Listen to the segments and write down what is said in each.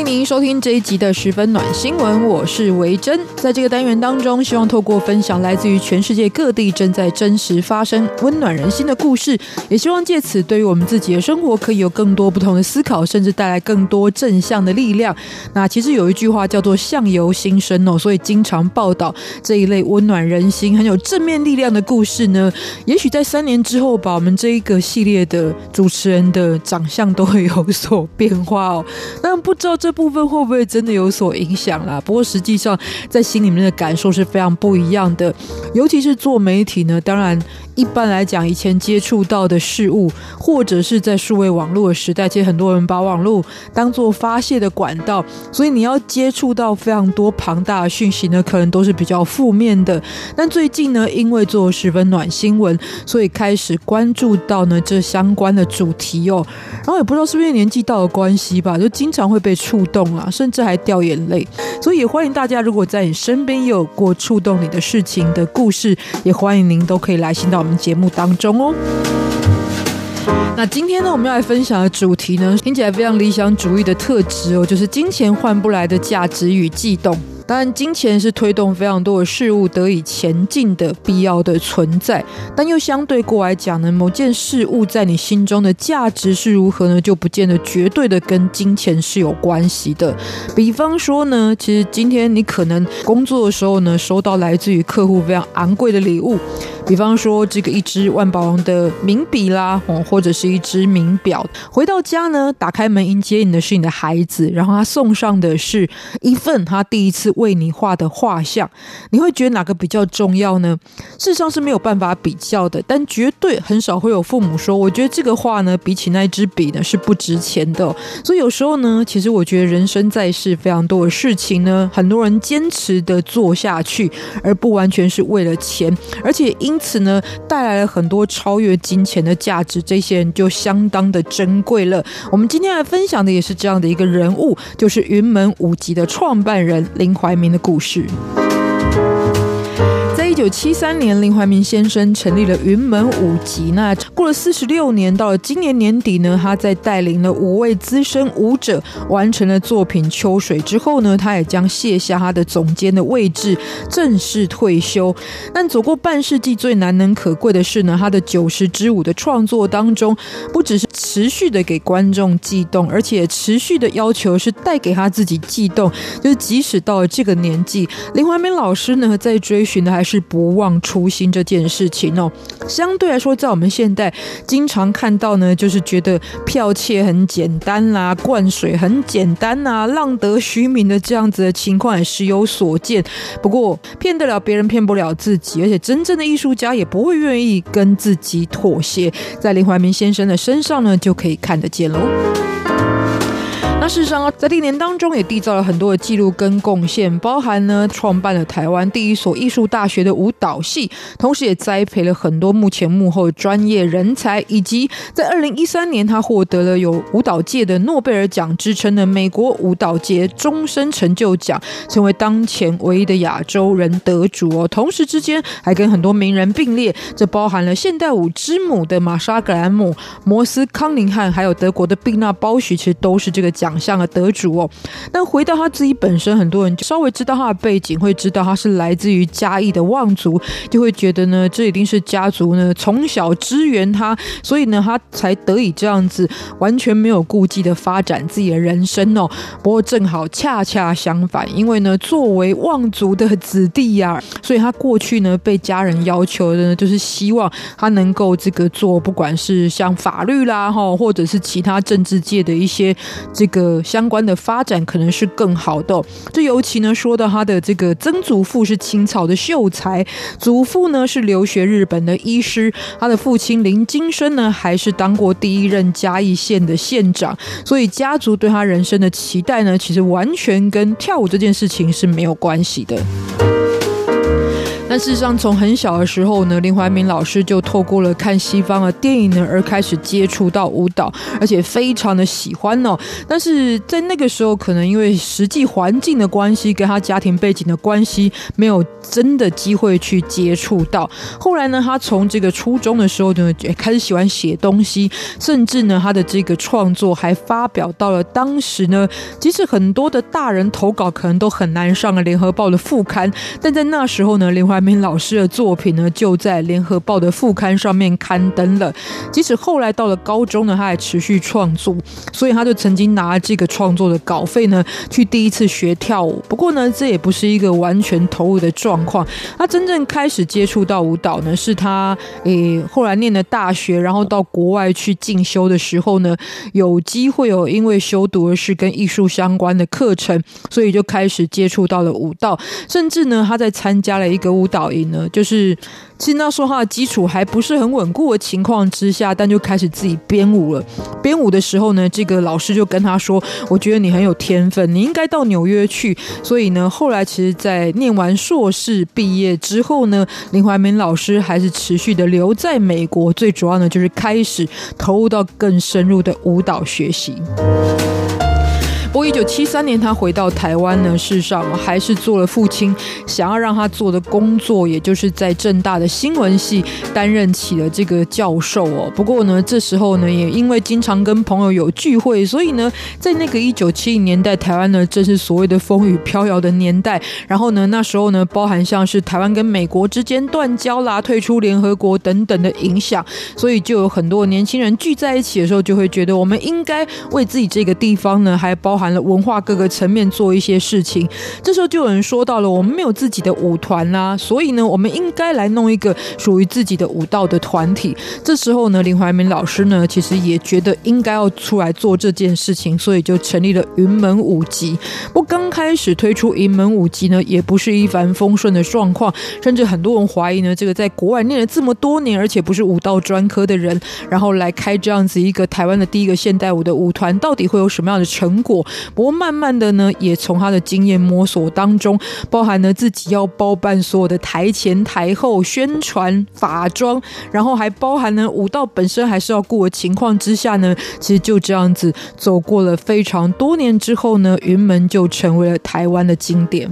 欢迎您收听这一集的十分暖新闻，我是维珍。在这个单元当中，希望透过分享来自于全世界各地正在真实发生、温暖人心的故事，也希望借此对于我们自己的生活可以有更多不同的思考，甚至带来更多正向的力量。那其实有一句话叫做“相由心生”哦，所以经常报道这一类温暖人心、很有正面力量的故事呢。也许在三年之后，把我们这一个系列的主持人的长相都会有所变化哦。但不知道这。部分会不会真的有所影响啦？不过实际上，在心里面的感受是非常不一样的。尤其是做媒体呢，当然一般来讲，以前接触到的事物，或者是在数位网络的时代，其实很多人把网络当做发泄的管道，所以你要接触到非常多庞大的讯息呢，可能都是比较负面的。但最近呢，因为做十分暖新闻，所以开始关注到呢这相关的主题哦。然后也不知道是不是年纪到了关系吧，就经常会被触。动啊，甚至还掉眼泪，所以也欢迎大家，如果在你身边有过触动你的事情的故事，也欢迎您都可以来信到节目当中哦。那今天呢，我们要来分享的主题呢，听起来非常理想主义的特质哦，就是金钱换不来的价值与悸动。当然，金钱是推动非常多的事物得以前进的必要的存在，但又相对过来讲呢，某件事物在你心中的价值是如何呢，就不见得绝对的跟金钱是有关系的。比方说呢，其实今天你可能工作的时候呢，收到来自于客户非常昂贵的礼物。比方说，这个一支万宝龙的名笔啦，哦，或者是一支名表。回到家呢，打开门迎接你的是你的孩子，然后他送上的是一份他第一次为你画的画像。你会觉得哪个比较重要呢？事实上是没有办法比较的，但绝对很少会有父母说，我觉得这个画呢，比起那支笔呢是不值钱的。所以有时候呢，其实我觉得人生在世非常多的事情呢，很多人坚持的做下去，而不完全是为了钱，而且因因此呢，带来了很多超越金钱的价值，这些人就相当的珍贵了。我们今天来分享的也是这样的一个人物，就是云门舞集的创办人林怀民的故事。一九七三年，林怀民先生成立了云门舞集。那过了四十六年，到了今年年底呢，他在带领了五位资深舞者完成了作品《秋水》之后呢，他也将卸下他的总监的位置，正式退休。但走过半世纪，最难能可贵的是呢，他的九十支舞的创作当中，不只是持续的给观众悸动，而且持续的要求是带给他自己悸动。就是即使到了这个年纪，林怀民老师呢，在追寻的还是。不忘初心这件事情哦，相对来说，在我们现代经常看到呢，就是觉得剽窃很简单啦，灌水很简单呐，浪得虚名的这样子的情况也时有所见。不过，骗得了别人，骗不了自己，而且真正的艺术家也不会愿意跟自己妥协，在林怀民先生的身上呢，就可以看得见喽。事实上，在历年当中也缔造了很多的记录跟贡献，包含呢创办了台湾第一所艺术大学的舞蹈系，同时也栽培了很多幕前幕后的专业人才，以及在二零一三年他获得了有舞蹈界的诺贝尔奖之称的美国舞蹈界终身成就奖，成为当前唯一的亚洲人得主哦。同时之间还跟很多名人并列，这包含了现代舞之母的玛莎格兰姆、摩斯康宁汉，还有德国的毕纳鲍许，其实都是这个奖。奖项的得主哦，但回到他自己本身，很多人稍微知道他的背景，会知道他是来自于嘉义的望族，就会觉得呢，这一定是家族呢从小支援他，所以呢，他才得以这样子完全没有顾忌的发展自己的人生哦。不过正好恰恰相反，因为呢，作为望族的子弟呀、啊，所以他过去呢被家人要求的呢，就是希望他能够这个做，不管是像法律啦哈，或者是其他政治界的一些这个。个相关的发展可能是更好的。这尤其呢，说到他的这个曾祖父是清朝的秀才，祖父呢是留学日本的医师，他的父亲林金生呢还是当过第一任嘉义县的县长，所以家族对他人生的期待呢，其实完全跟跳舞这件事情是没有关系的。但事实上，从很小的时候呢，林怀民老师就透过了看西方的电影呢，而开始接触到舞蹈，而且非常的喜欢哦。但是在那个时候，可能因为实际环境的关系，跟他家庭背景的关系，没有真的机会去接触到。后来呢，他从这个初中的时候呢，也开始喜欢写东西，甚至呢，他的这个创作还发表到了当时呢，即使很多的大人投稿可能都很难上了联合报的副刊，但在那时候呢，林怀民老师的作品呢，就在联合报的副刊上面刊登了。即使后来到了高中呢，他还持续创作，所以他就曾经拿这个创作的稿费呢，去第一次学跳舞。不过呢，这也不是一个完全投入的状况。他真正开始接触到舞蹈呢，是他诶后来念的大学，然后到国外去进修的时候呢，有机会有因为修读的是跟艺术相关的课程，所以就开始接触到了舞蹈，甚至呢，他在参加了一个舞导营呢，就是。其实那时候他的基础还不是很稳固的情况之下，但就开始自己编舞了。编舞的时候呢，这个老师就跟他说：“我觉得你很有天分，你应该到纽约去。”所以呢，后来其实，在念完硕士毕业之后呢，林怀民老师还是持续的留在美国。最主要呢，就是开始投入到更深入的舞蹈学习。不过，一九七三年他回到台湾呢，事实上还是做了父亲想要让他做的工作，也就是在政大的新闻系担任起了这个教授哦。不过呢，这时候呢，也因为经常跟朋友有聚会，所以呢，在那个一九七零年代，台湾呢正是所谓的风雨飘摇的年代。然后呢，那时候呢，包含像是台湾跟美国之间断交啦、退出联合国等等的影响，所以就有很多年轻人聚在一起的时候，就会觉得我们应该为自己这个地方呢，还包。含了文化各个层面做一些事情，这时候就有人说到了，我们没有自己的舞团啦，所以呢，我们应该来弄一个属于自己的舞蹈的团体。这时候呢，林怀民老师呢，其实也觉得应该要出来做这件事情，所以就成立了云门舞集。不刚开始推出云门舞集呢，也不是一帆风顺的状况，甚至很多人怀疑呢，这个在国外念了这么多年，而且不是舞蹈专科的人，然后来开这样子一个台湾的第一个现代舞的舞团，到底会有什么样的成果？不过慢慢的呢，也从他的经验摸索当中，包含了自己要包办所有的台前台后宣传、法妆，然后还包含了舞蹈本身还是要顾的情况之下呢，其实就这样子走过了非常多年之后呢，云门就成为了台湾的经典。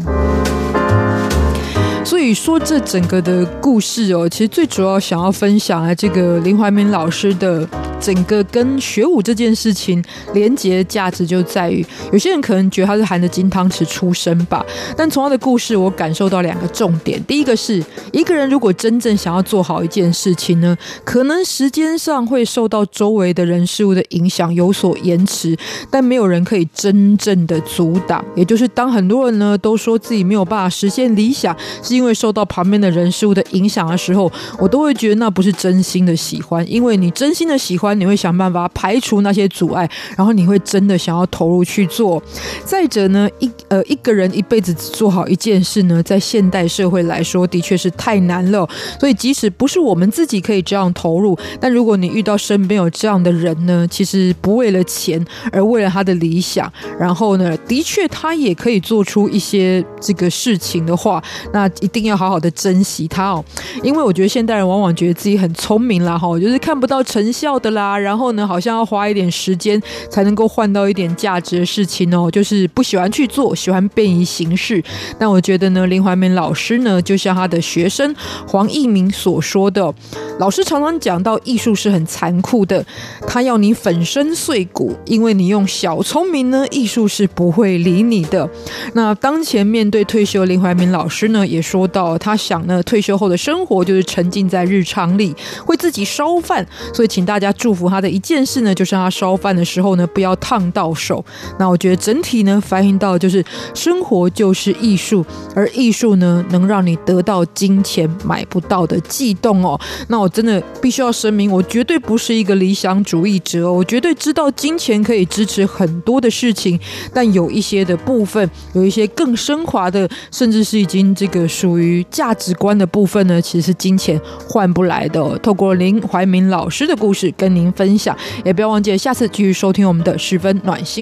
所以说，这整个的故事哦，其实最主要想要分享啊，这个林怀民老师的整个跟学舞这件事情连接的价值就在于，有些人可能觉得他是含着金汤匙出生吧，但从他的故事，我感受到两个重点。第一个是，一个人如果真正想要做好一件事情呢，可能时间上会受到周围的人事物的影响，有所延迟，但没有人可以真正的阻挡。也就是当很多人呢都说自己没有办法实现理想，是因为受到旁边的人事物的影响的时候，我都会觉得那不是真心的喜欢。因为你真心的喜欢，你会想办法排除那些阻碍，然后你会真的想要投入去做。再者呢，一呃一个人一辈子只做好一件事呢，在现代社会来说的确是太难了。所以即使不是我们自己可以这样投入，但如果你遇到身边有这样的人呢，其实不为了钱，而为了他的理想，然后呢，的确他也可以做出一些这个事情的话，那。一定要好好的珍惜他哦，因为我觉得现代人往往觉得自己很聪明啦，哈，就是看不到成效的，然后呢，好像要花一点时间才能够换到一点价值的事情哦，就是不喜欢去做，喜欢便宜行事。但我觉得呢，林怀民老师呢，就像他的学生黄义明所说的，老师常常讲到艺术是很残酷的，他要你粉身碎骨，因为你用小聪明呢，艺术是不会理你的。那当前面对退休林怀民老师呢，也说。说到他想呢，退休后的生活就是沉浸在日常里，会自己烧饭，所以请大家祝福他的一件事呢，就是他烧饭的时候呢，不要烫到手。那我觉得整体呢，反映到就是生活就是艺术，而艺术呢，能让你得到金钱买不到的悸动哦。那我真的必须要声明，我绝对不是一个理想主义者哦，我绝对知道金钱可以支持很多的事情，但有一些的部分，有一些更升华的，甚至是已经这个属于价值观的部分呢，其实是金钱换不来的。透过林怀民老师的故事跟您分享，也不要忘记下次继续收听我们的十分暖心。